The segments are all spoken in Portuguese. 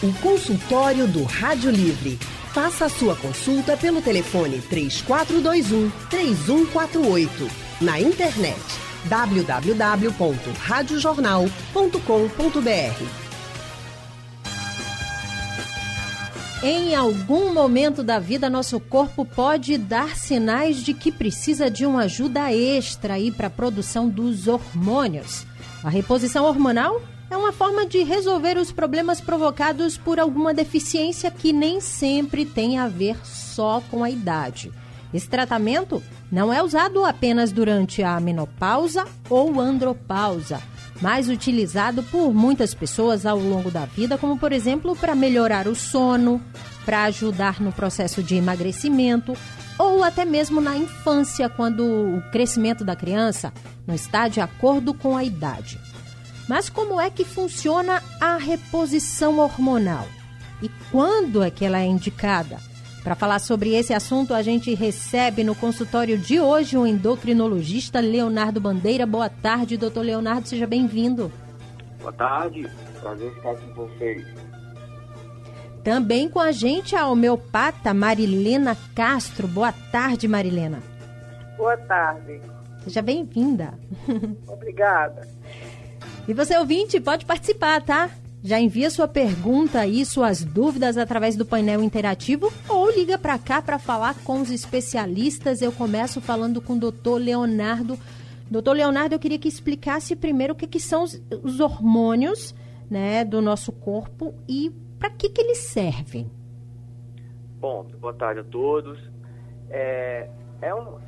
O consultório do Rádio Livre. Faça a sua consulta pelo telefone 3421 3148. Na internet www.radiojornal.com.br. Em algum momento da vida, nosso corpo pode dar sinais de que precisa de uma ajuda extra para a produção dos hormônios. A reposição hormonal é uma forma de resolver os problemas provocados por alguma deficiência que nem sempre tem a ver só com a idade. Esse tratamento não é usado apenas durante a menopausa ou andropausa mais utilizado por muitas pessoas ao longo da vida, como por exemplo para melhorar o sono, para ajudar no processo de emagrecimento ou até mesmo na infância, quando o crescimento da criança não está de acordo com a idade. Mas como é que funciona a reposição hormonal? E quando é que ela é indicada? Para falar sobre esse assunto, a gente recebe no consultório de hoje o endocrinologista Leonardo Bandeira. Boa tarde, doutor Leonardo, seja bem-vindo. Boa tarde, prazer estar com vocês. Também com a gente a homeopata Marilena Castro. Boa tarde, Marilena. Boa tarde. Seja bem-vinda. Obrigada. E você, ouvinte, pode participar, tá? Já envia sua pergunta e suas dúvidas através do painel interativo ou liga para cá para falar com os especialistas. Eu começo falando com o doutor Leonardo. Doutor Leonardo, eu queria que explicasse primeiro o que, que são os, os hormônios né, do nosso corpo e para que, que eles servem. Bom, boa tarde a todos. É, é um,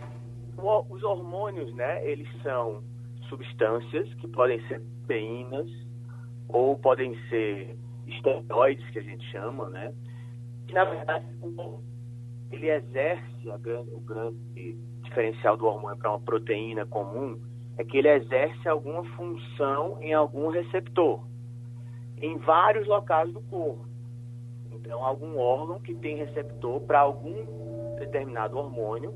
os hormônios, né, eles são substâncias que podem ser proteínas, ou podem ser esteroides, que a gente chama, né? Que, na verdade, ele exerce grande, o grande diferencial do hormônio para uma proteína comum é que ele exerce alguma função em algum receptor, em vários locais do corpo. Então, algum órgão que tem receptor para algum determinado hormônio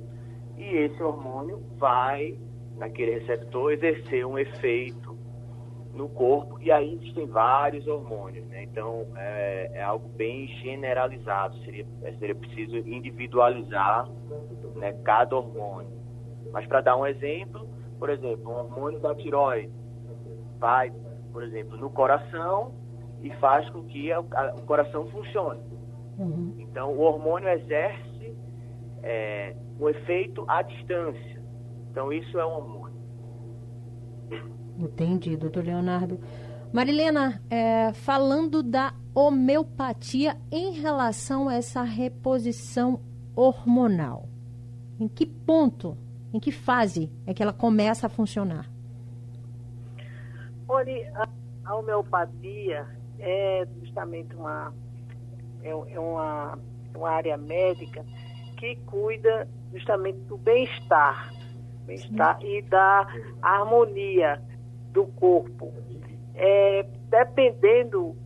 e esse hormônio vai, naquele receptor, exercer um efeito no corpo e aí existem vários hormônios, né? Então é, é algo bem generalizado, seria, seria preciso individualizar né, cada hormônio. Mas para dar um exemplo, por exemplo, um hormônio da tiroide vai, por exemplo, no coração e faz com que a, a, o coração funcione. Uhum. Então o hormônio exerce é, um efeito à distância. Então isso é um hormônio. Entendi, doutor Leonardo. Marilena, é, falando da homeopatia em relação a essa reposição hormonal, em que ponto, em que fase é que ela começa a funcionar? Olha, a, homeopatia é justamente uma, é, é uma, uma área médica que cuida justamente do bem-estar, bem-estar e da harmonia do corpo. É, dependendo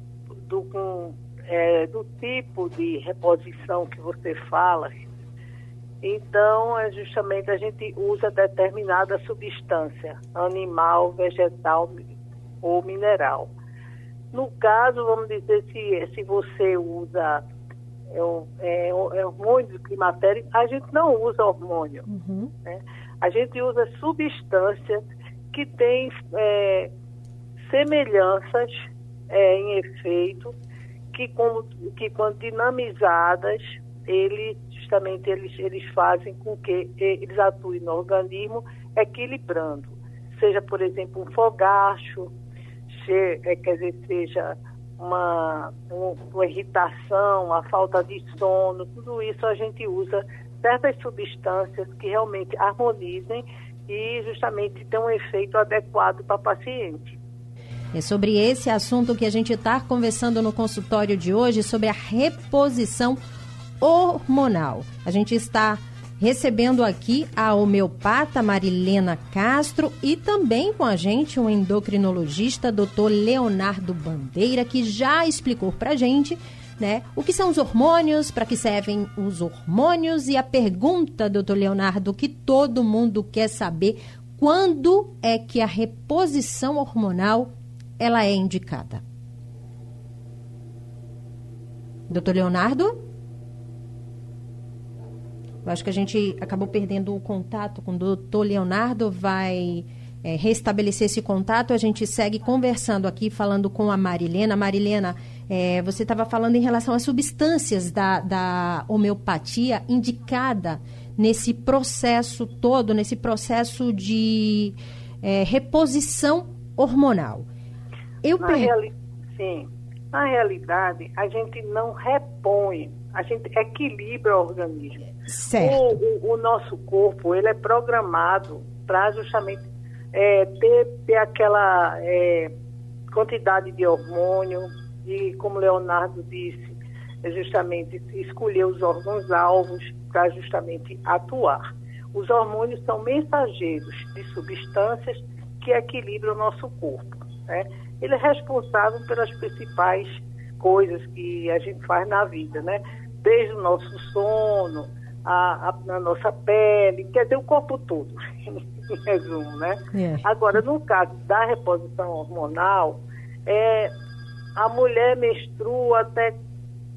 do, com, é, do tipo de reposição que você fala, então é justamente a gente usa determinada substância, animal, vegetal ou mineral. No caso, vamos dizer, se, se você usa é, é, é hormônio de climatério, a gente não usa hormônio. Uhum. Né? A gente usa substâncias que tem é, semelhanças é, em efeito, que, como, que quando dinamizadas, ele, justamente eles, eles fazem com que eles atuem no organismo equilibrando. Seja, por exemplo, um fogacho, se, é, quer dizer, seja uma, uma irritação, a falta de sono, tudo isso a gente usa certas substâncias que realmente harmonizem e justamente ter um efeito adequado para o paciente. É sobre esse assunto que a gente está conversando no consultório de hoje, sobre a reposição hormonal. A gente está recebendo aqui a homeopata Marilena Castro e também com a gente o endocrinologista Dr. Leonardo Bandeira, que já explicou para a gente né? O que são os hormônios, para que servem os hormônios e a pergunta, doutor Leonardo, que todo mundo quer saber, quando é que a reposição hormonal ela é indicada? Doutor Leonardo? Eu acho que a gente acabou perdendo o contato com o doutor Leonardo, vai é, restabelecer esse contato. A gente segue conversando aqui, falando com a Marilena. Marilena, é, você estava falando em relação às substâncias da, da homeopatia indicada nesse processo todo, nesse processo de é, reposição hormonal. Eu per... reali... Sim. Na realidade, a gente não repõe, a gente equilibra o organismo. Certo. O, o, o nosso corpo, ele é programado para justamente é, ter, ter aquela é, quantidade de hormônio, e como Leonardo disse, é justamente escolher os órgãos-alvos para justamente atuar. Os hormônios são mensageiros de substâncias que equilibram o nosso corpo. Né? Ele é responsável pelas principais coisas que a gente faz na vida, né? Desde o nosso sono, a, a, a nossa pele, quer dizer, o corpo todo, em resumo, né? É. Agora, no caso da reposição hormonal, é, a mulher menstrua até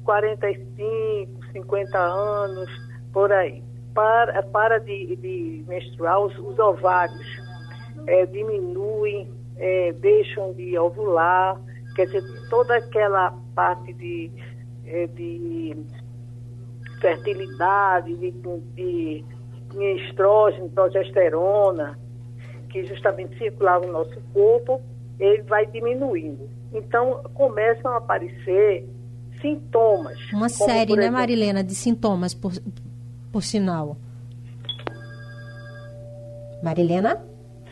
45, 50 anos, por aí. Para, para de, de menstruar, os, os ovários é, diminuem, é, deixam de ovular, quer dizer, toda aquela parte de, é, de fertilidade, de, de, de estrógeno, progesterona, que justamente circulava no nosso corpo, ele vai diminuindo. Então, começam a aparecer sintomas. Uma série, né, Marilena, de sintomas, por, por sinal. Marilena?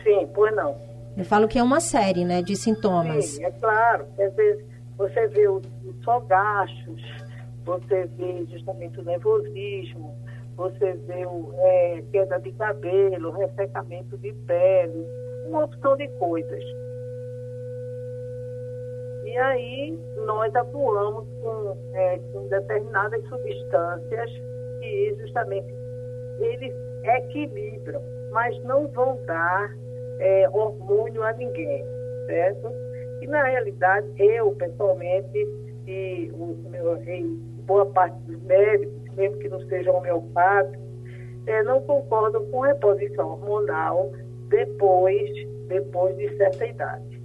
Sim, pois não. Eu falo que é uma série, né, de sintomas. Sim, é claro. Às vezes você vê os, os fogachos, você vê justamente o nervosismo, você vê o, é, queda de cabelo, ressecamento de pele, uma opção de coisas. E aí nós atuamos com, é, com determinadas substâncias que justamente eles equilibram, mas não vão dar é, hormônio a ninguém, certo? E na realidade, eu pessoalmente e, o, meu, e boa parte dos médicos, mesmo que não sejam homeopáticos, é, não concordam com reposição hormonal depois, depois de certa idade,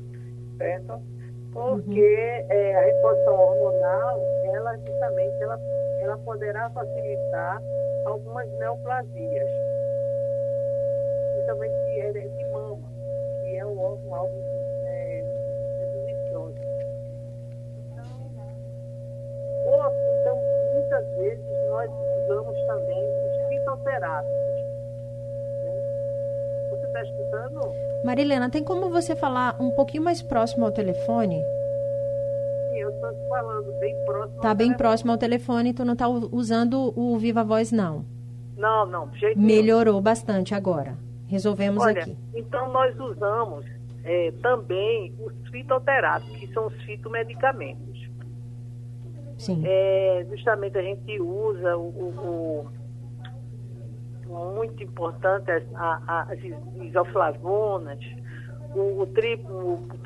certo? Porque uhum. é, a reposição hormonal, ela justamente, ela, ela poderá facilitar algumas neoplasias, principalmente de, de mama, que é um órgão algo é, delicioso. Então, então, muitas vezes nós usamos também os fitoterápicos. Está escutando? Marilena, tem como você falar um pouquinho mais próximo ao telefone? Sim, eu estou falando bem próximo. Está bem telefone. próximo ao telefone, tu não está usando o Viva Voz, não? Não, não, jeito Melhorou bastante agora. Resolvemos Olha, aqui. Então nós usamos é, também os fitoterápicos, que são os fitomedicamentos. Sim. É, justamente a gente usa o, o muito importante as, as isoflavonas, o, o, tri, o, o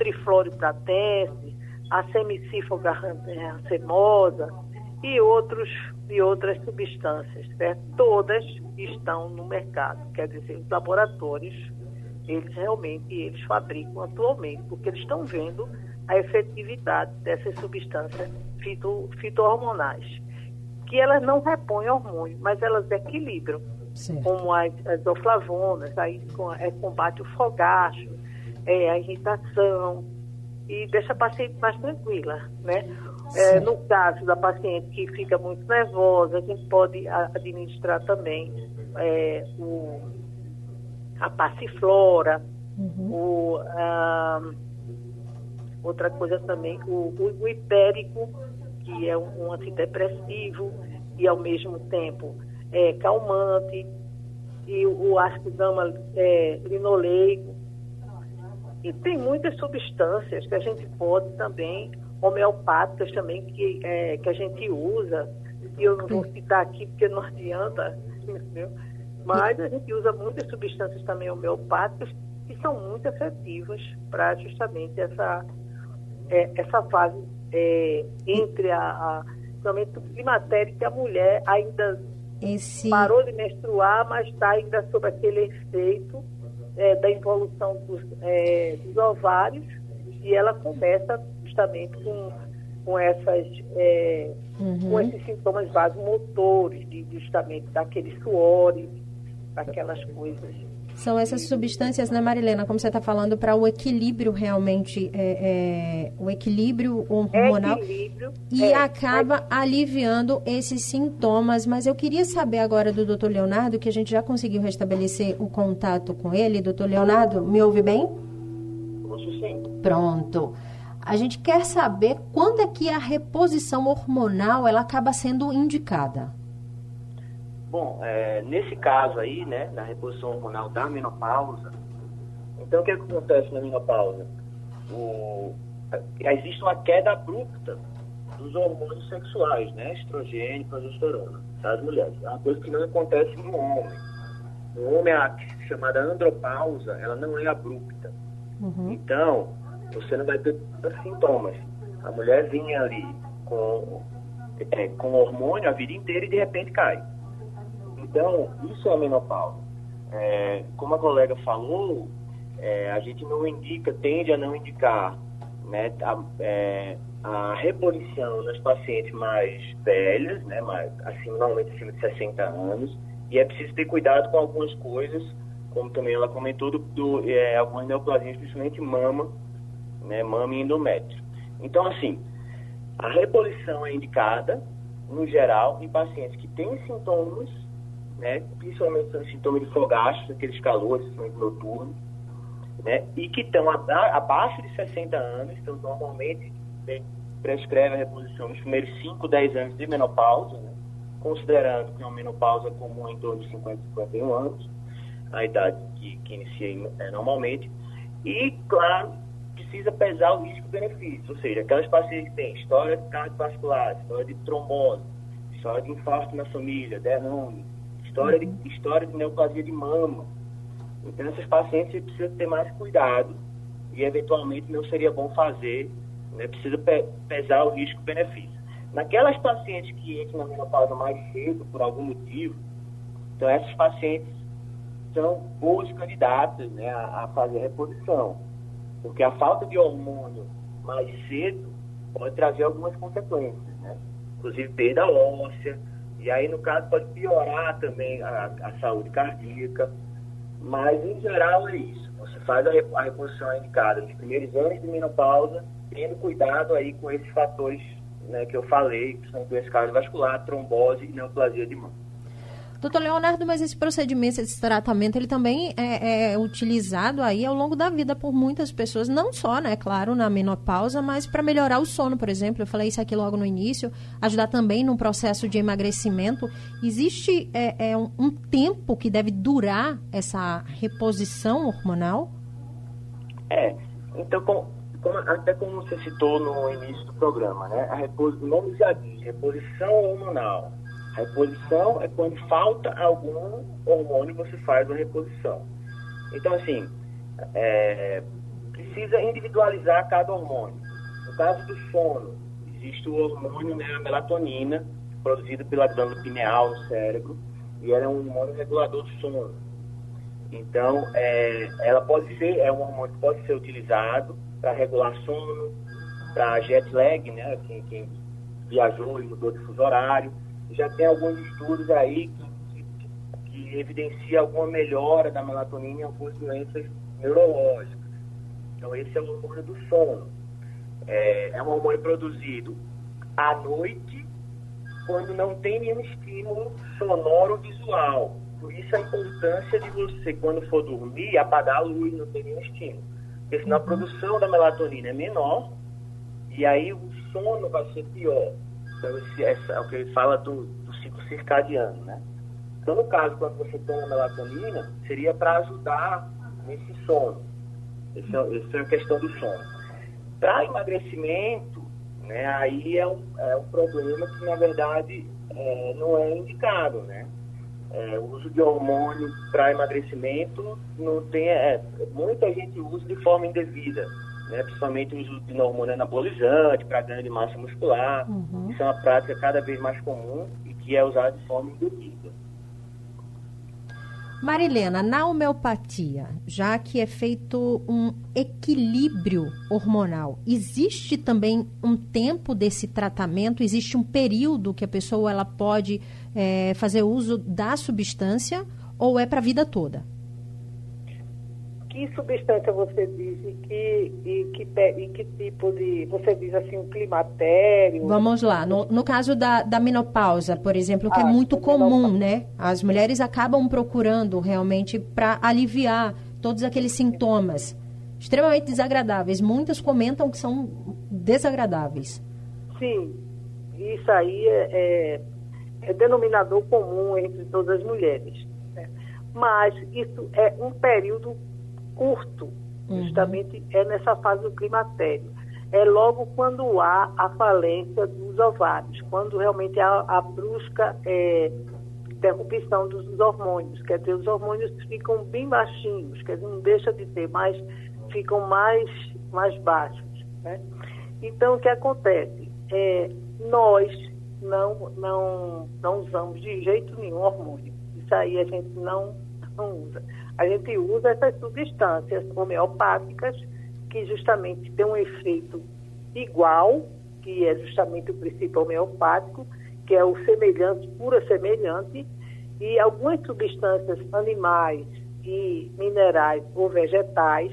a semicífoga racemosa e, outros, e outras substâncias, certo? Todas estão no mercado, quer dizer, os laboratórios, eles realmente eles fabricam atualmente, porque eles estão vendo a efetividade dessas substâncias fito, fitohormonais, que elas não repõem hormônio, mas elas equilibram como as, as oflavonas, aí é, combate o fogacho, é, a irritação e deixa a paciente mais tranquila, né? É, no caso da paciente que fica muito nervosa, a gente pode administrar também é, o, a passiflora, uhum. o, a, outra coisa também, o, o, o hipérico, que é um, um antidepressivo e ao mesmo tempo é, calmante, e o ácido gama é, linoleico. E tem muitas substâncias que a gente pode também, homeopáticas também, que, é, que a gente usa, e eu não vou citar aqui porque não adianta, mas a gente usa muitas substâncias também homeopáticas que são muito efetivas para justamente essa, é, essa fase é, entre a, a climatério, que a mulher ainda Esse... parou de menstruar, mas está ainda sob aquele efeito é, da involução dos, é, dos, ovários e ela começa justamente com, com, essas, é, uhum. com esses sintomas vasomotores, de, justamente daqueles suores, daquelas coisas são essas substâncias, né, Marilena, como você está falando, para o equilíbrio realmente, é, é, o equilíbrio hormonal. Equilíbrio, e é, acaba aliviando esses sintomas. Mas eu queria saber agora do doutor Leonardo, que a gente já conseguiu restabelecer o contato com ele. Doutor Leonardo, me ouve bem? Ouço sim. Pronto. A gente quer saber quando é que a reposição hormonal ela acaba sendo indicada. Bom, é, nesse caso aí, né, na reposição hormonal da menopausa, então o que, é que acontece na menopausa? O, existe uma queda abrupta dos hormônios sexuais, né, estrogênio progesterona, das mulheres. É uma coisa que não acontece no homem. No homem, a chamada andropausa, ela não é abrupta. Uhum. Então, você não vai ter sintomas. A mulher vinha ali com, é, com hormônio a vida inteira e de repente cai. Então, isso é a menopausa. É, como a colega falou, é, a gente não indica, tende a não indicar né, a, é, a reposição nas pacientes mais velhas, né, mais, assim, normalmente acima de 60 anos, e é preciso ter cuidado com algumas coisas, como também ela comentou, do, do é, algumas neoplasias, principalmente mama, né, mama e endométrio. Então, assim, a reposição é indicada, no geral, em pacientes que têm sintomas né? principalmente são sintomas de fogachos, aqueles calores noturnos, né? e que estão abaixo de 60 anos, então normalmente né, prescreve a reposição nos primeiros 5, 10 anos de menopausa, né? considerando que é uma menopausa comum em torno de 50, 51 anos, a idade que, que inicia é, normalmente, e, claro, precisa pesar o risco-benefício, ou seja, aquelas pacientes que têm história cardiovascular, história de trombose, história de infarto na família, derrame, história de, história de neoplasia de mama. Então, essas pacientes precisam ter mais cuidado e, eventualmente, não seria bom fazer, né? precisa pe pesar o risco-benefício. Naquelas pacientes que entram na menopausa mais cedo, por algum motivo, então, essas pacientes são boas candidatas né, a, a fazer a reposição, porque a falta de hormônio mais cedo pode trazer algumas consequências, né? inclusive perda óssea, e aí, no caso, pode piorar também a, a saúde cardíaca. Mas, em geral, é isso. Você faz a, a reposição indicada nos primeiros anos de menopausa, tendo cuidado aí com esses fatores né, que eu falei, que são doença cardiovascular, trombose e neoplasia de mão. Doutor Leonardo, mas esse procedimento, esse tratamento, ele também é, é, utilizado aí ao longo da vida por muitas pessoas, não só, né, claro, na menopausa, mas para melhorar o sono, por exemplo. Eu falei isso aqui logo no início, ajudar também no processo de emagrecimento. Existe é, é um, um, tempo que deve durar essa reposição hormonal? É, então, como, até como você citou no início do programa, né, a repos, o nome já diz, reposição hormonal a reposição é quando falta algum hormônio, você faz a reposição. Então, assim, é, precisa individualizar cada hormônio. No caso do sono, existe o hormônio né, a melatonina, produzido pela glândula pineal no cérebro, e ela é um hormônio regulador do sono. Então, é, ela pode ser, é um hormônio que pode ser utilizado para regular sono, para jet lag, né, quem, quem viajou e mudou de fuso horário, já tem alguns estudos aí que, que, que evidencia alguma melhora da melatonina em algumas doenças neurológicas. Então, esse é o hormônio do sono. É, é um hormônio produzido à noite, quando não tem nenhum estímulo sonoro visual. Por isso a importância de você, quando for dormir, apagar a luz, não ter nenhum estímulo. Porque senão a produção da melatonina é menor e aí o sono vai ser pior. Então, esse, é o que ele fala do, do ciclo circadiano, né? Então, no caso, quando você toma melatonina, seria para ajudar nesse sono. Essa é, esse é a questão do sono. Para emagrecimento, né, aí é um, é um problema que, na verdade, é, não é indicado, né? É, o uso de hormônio para emagrecimento não tem... É, muita gente usa de forma indevida. Né, principalmente o uso de hormônio anabolizante para ganho de massa muscular. Uhum. Isso é uma prática cada vez mais comum e que é usada de forma induzida. Marilena, na homeopatia, já que é feito um equilíbrio hormonal, existe também um tempo desse tratamento? Existe um período que a pessoa ela pode é, fazer uso da substância ou é para a vida toda? Que substância você diz e que, e que, e que tipo de. Você diz assim, um climatério? Vamos lá. No, no caso da, da menopausa, por exemplo, que é ah, é muito comum, menopausa. né? As mulheres acabam procurando realmente para aliviar todos aqueles sintomas extremamente desagradáveis. Muitas comentam que são desagradáveis. Sim, isso aí é, é, é denominador comum entre todas as mulheres. Né? Mas isso é um período curto, uhum. justamente é nessa fase do climatério. É logo quando há a falência dos ovários, quando realmente há a brusca é, interrupção dos hormônios, quer dizer, os hormônios ficam bem baixinhos, quer dizer, não deixa de ter, mas ficam mais, mais baixos. Né? Então, o que acontece? É, nós não, não, não usamos de jeito nenhum hormônio. Isso aí a gente não, não usa a gente usa essas substâncias homeopáticas que justamente têm um efeito igual, que é justamente o princípio homeopático, que é o semelhante, pura semelhante, e algumas substâncias animais e minerais ou vegetais,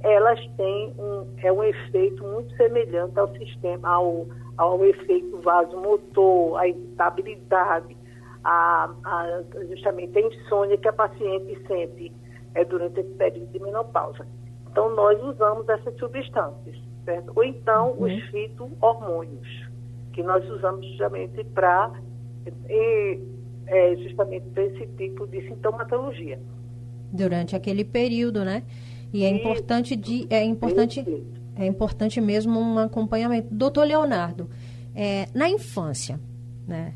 elas têm um, é um efeito muito semelhante ao sistema, ao, ao efeito vasomotor, à irritabilidade, a, a, justamente a insônia que a paciente sente é durante esse período de menopausa. Então, nós usamos essas substâncias, certo? Ou então, uhum. os fito-hormônios, que nós usamos justamente para é, justamente para esse tipo de sintomatologia. Durante aquele período, né? E é e, importante de é importante é importante mesmo um acompanhamento. Doutor Leonardo, é, na infância, né?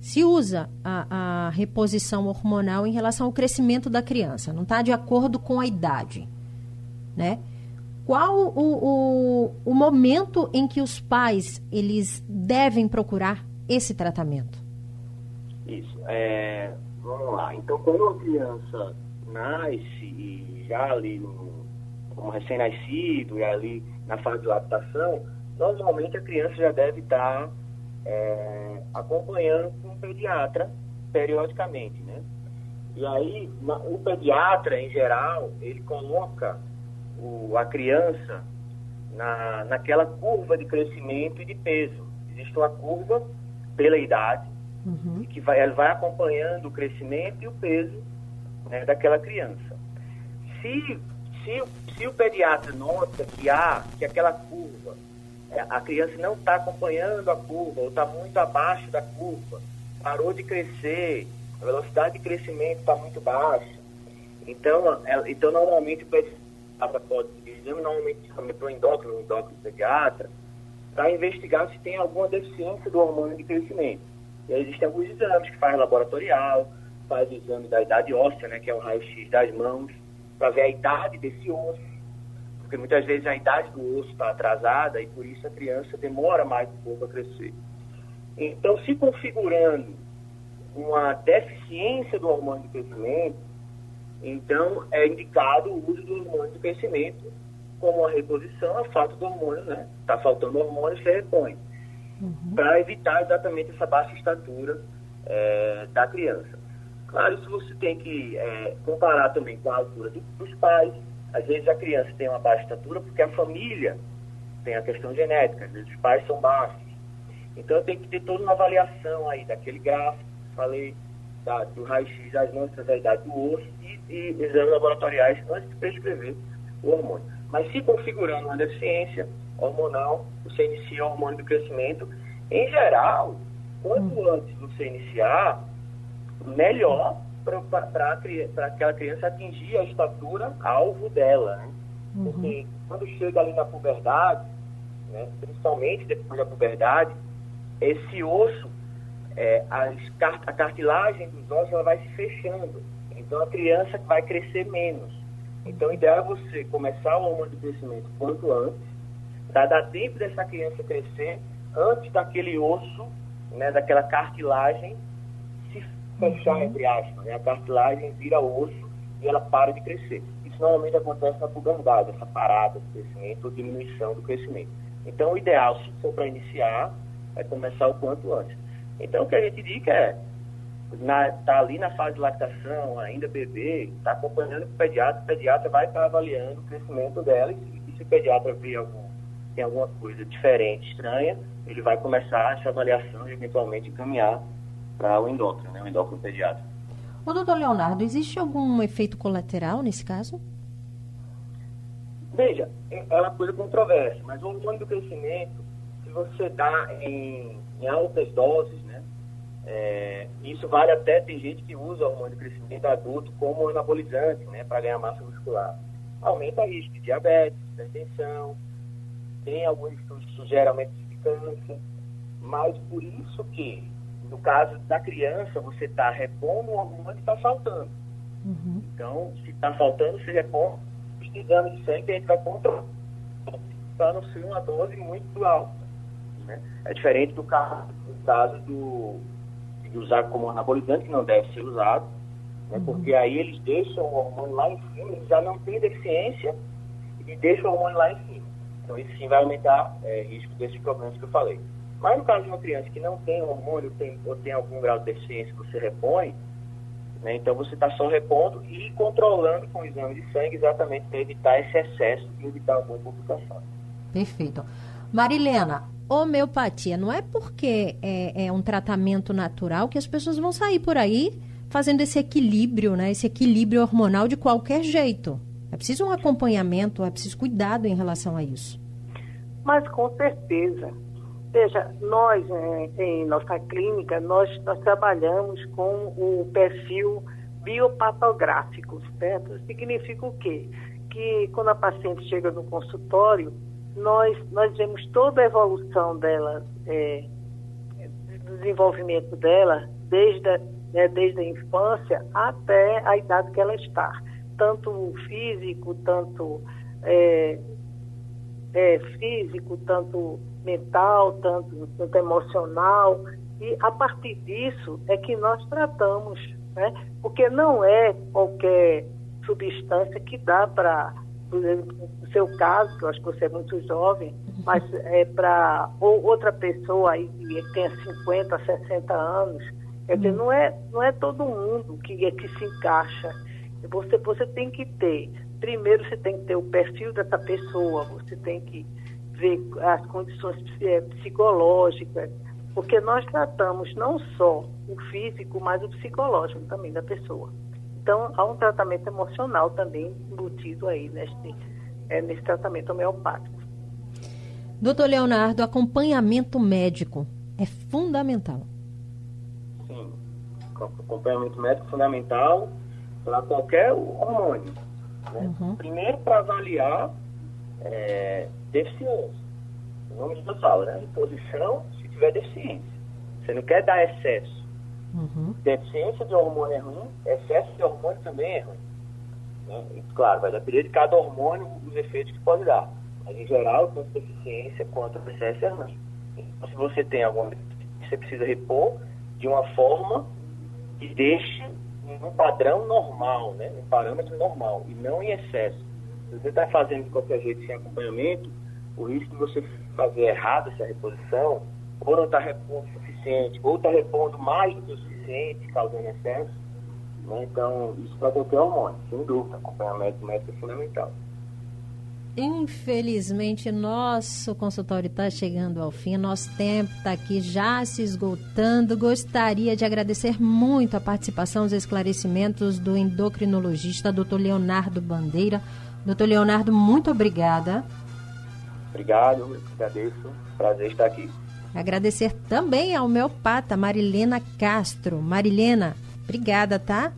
Se usa a, a reposição hormonal em relação ao crescimento da criança, não está de acordo com a idade, né? Qual o, o, o momento em que os pais eles devem procurar esse tratamento? Isso. É, vamos lá. Então, quando a criança nasce e já ali no, como recém-nascido e ali na fase de lactação, normalmente a criança já deve estar tá é, acompanhando com o pediatra periodicamente, né? E aí, o pediatra, em geral, ele coloca o, a criança na, naquela curva de crescimento e de peso. Existe uma curva pela idade, uhum. que vai, ela vai acompanhando o crescimento e o peso né, daquela criança. Se, se, se o pediatra nota que há, que aquela curva a criança não está acompanhando a curva ou está muito abaixo da curva, parou de crescer, a velocidade de crescimento está muito baixa. Então, é, então normalmente o pediatra pode exame normalmente também para o endócrino, o endócrino pediatra, para investigar se tem alguma deficiência do hormônio de crescimento. E aí existem alguns exames que faz laboratorial, faz o exame da idade óssea, né, que é o raio-x das mãos, para ver a idade desse osso porque muitas vezes a idade do osso está atrasada e por isso a criança demora mais um pouco a crescer. Então, se configurando uma deficiência do hormônio de crescimento, então é indicado o uso do hormônio de crescimento como a reposição a falta do hormônio, né? Está faltando hormônio, você repõe. Uhum. Para evitar exatamente essa baixa estatura é, da criança. Claro, isso você tem que é, comparar também com a altura dos pais, às vezes a criança tem uma baixa estatura porque a família tem a questão genética, às vezes os pais são baixos. Então tem que ter toda uma avaliação aí daquele gráfico, falei, da, do raio-x das mãos, da idade do osso e, e exames laboratoriais antes de prescrever o hormônio. Mas se configurando uma deficiência hormonal, você inicia o hormônio do crescimento. Em geral, quanto antes você iniciar, melhor para aquela criança atingir a estatura alvo dela. Né? Uhum. Porque quando chega ali na puberdade, né, principalmente depois da puberdade, esse osso, é, a cartilagem dos ossos ela vai se fechando. Então a criança vai crescer menos. Então o ideal é você começar o hormônio de crescimento quanto antes, Para dar tempo dessa criança crescer antes daquele osso, né, daquela cartilagem fechar, entre aspas. Né? A cartilagem vira osso e ela para de crescer. Isso normalmente acontece na puberdade, essa parada do crescimento ou diminuição do crescimento. Então, o ideal, se for para iniciar, é começar o quanto antes. Então, o que a gente diz é, está ali na fase de lactação, ainda bebê, está acompanhando com o pediatra, o pediatra vai estar avaliando o crescimento dela e, e se o pediatra vê algum, tem alguma coisa diferente, estranha, ele vai começar essa avaliação e eventualmente encaminhar para o endócrino, né, o endócrino pediatra. Ô, doutor Leonardo, existe algum efeito colateral nesse caso? Veja, é uma coisa controversa, mas o hormônio do crescimento, se você dá em, em altas doses, né, é, isso vale até, tem gente que usa o hormônio de crescimento adulto como anabolizante, né, para ganhar massa muscular. Aumenta o risco de diabetes, hipertensão, tem alguns estudos que sugerem aumento de câncer, mas por isso que, no caso da criança, você está repondo hormônio que está faltando. Uhum. Então, se está faltando, você repõe os exames de sangue a gente vai controlar para não ser uma dose muito alta. Né? É diferente do caso, do caso do, de usar como anabolizante, que não deve ser usado, né? uhum. porque aí eles deixam o hormônio lá em cima, eles já não têm deficiência e deixam o hormônio lá em cima. Então isso sim vai aumentar é, risco desses problemas que eu falei. Mas no caso de uma criança que não tem hormônio tem, ou tem algum grau de deficiência que você repõe, né, então você está só repondo e controlando com o exame de sangue exatamente para evitar esse excesso e evitar alguma complicação. Perfeito. Marilena, homeopatia não é porque é, é, um tratamento natural que as pessoas vão sair por aí fazendo esse equilíbrio, né? Esse equilíbrio hormonal de qualquer jeito. É preciso um acompanhamento, é preciso cuidado em relação a isso. Mas com certeza. Veja, nós é, em nossa clínica, nós, nós trabalhamos com o perfil biopatográfico, certo? Significa o quê? Que quando a paciente chega no consultório, nós, nós vemos toda a evolução dela, é, desenvolvimento dela, desde a, né, desde a infância até a idade que ela está. Tanto físico, tanto é, é, físico, tanto mental, tanto, tanto emocional. E a partir disso é que nós tratamos, né? porque não é qualquer substância que dá para no seu caso, que eu acho que você é muito jovem, mas é para outra pessoa aí que tenha 50, 60 anos, quer dizer, não é, não é todo mundo que, é, que se encaixa. Você, você tem que ter, primeiro você tem que ter o perfil dessa pessoa, você tem que ver as condições é, psicológicas, porque nós tratamos não só o físico, mas o psicológico também da pessoa. Então, há um tratamento emocional também embutido aí neste, é, nesse tratamento homeopático. Doutor Leonardo, acompanhamento médico é fundamental. Sim, acompanhamento médico é fundamental para qualquer hormônio. Né? Uhum. Primeiro, para avaliar é, deficiência. O nome já fala, né? Reposição se tiver deficiência. Você não quer dar excesso. Uhum. Deficiência de hormônio é ruim, excesso de hormônio também é ruim. Né? E, claro, vai depender de cada hormônio os efeitos que pode dar. Mas, em geral, tanto deficiência quanto excesso é ruim. Então, se você tem alguma você precisa repor de uma forma que deixe um padrão normal, né? um parâmetro normal, e não em excesso. Se você está fazendo de qualquer jeito sem acompanhamento, o risco de você fazer errado essa reposição, ou não está repondo suficiente, ou está repondo mais do que o suficiente, causando excesso. Né? Então, isso para qualquer hormônio, sem dúvida, acompanhamento médico é fundamental. Infelizmente, nosso consultório está chegando ao fim, nosso tempo está aqui já se esgotando. Gostaria de agradecer muito a participação, os esclarecimentos do endocrinologista Dr. Leonardo Bandeira. Doutor Leonardo, muito obrigada. Obrigado, agradeço. Prazer estar aqui. Agradecer também ao homeopata Marilena Castro. Marilena, obrigada, tá?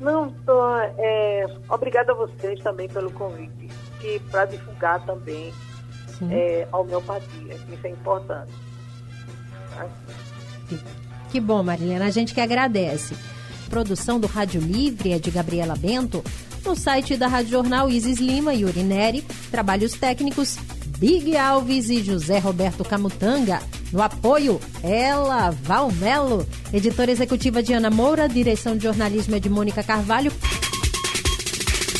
Não, tô, é, obrigada a vocês também pelo convite e para divulgar também é, a homeopatia, isso é importante. Tá? Que, que bom, Marilena, a gente que agradece. Produção do Rádio Livre é de Gabriela Bento. No site da Rádio Jornal Isis Lima e Urineri, trabalhos técnicos Big Alves e José Roberto Camutanga. No apoio, ela, Valmelo. Editora executiva Diana Moura, direção de jornalismo é de Mônica Carvalho.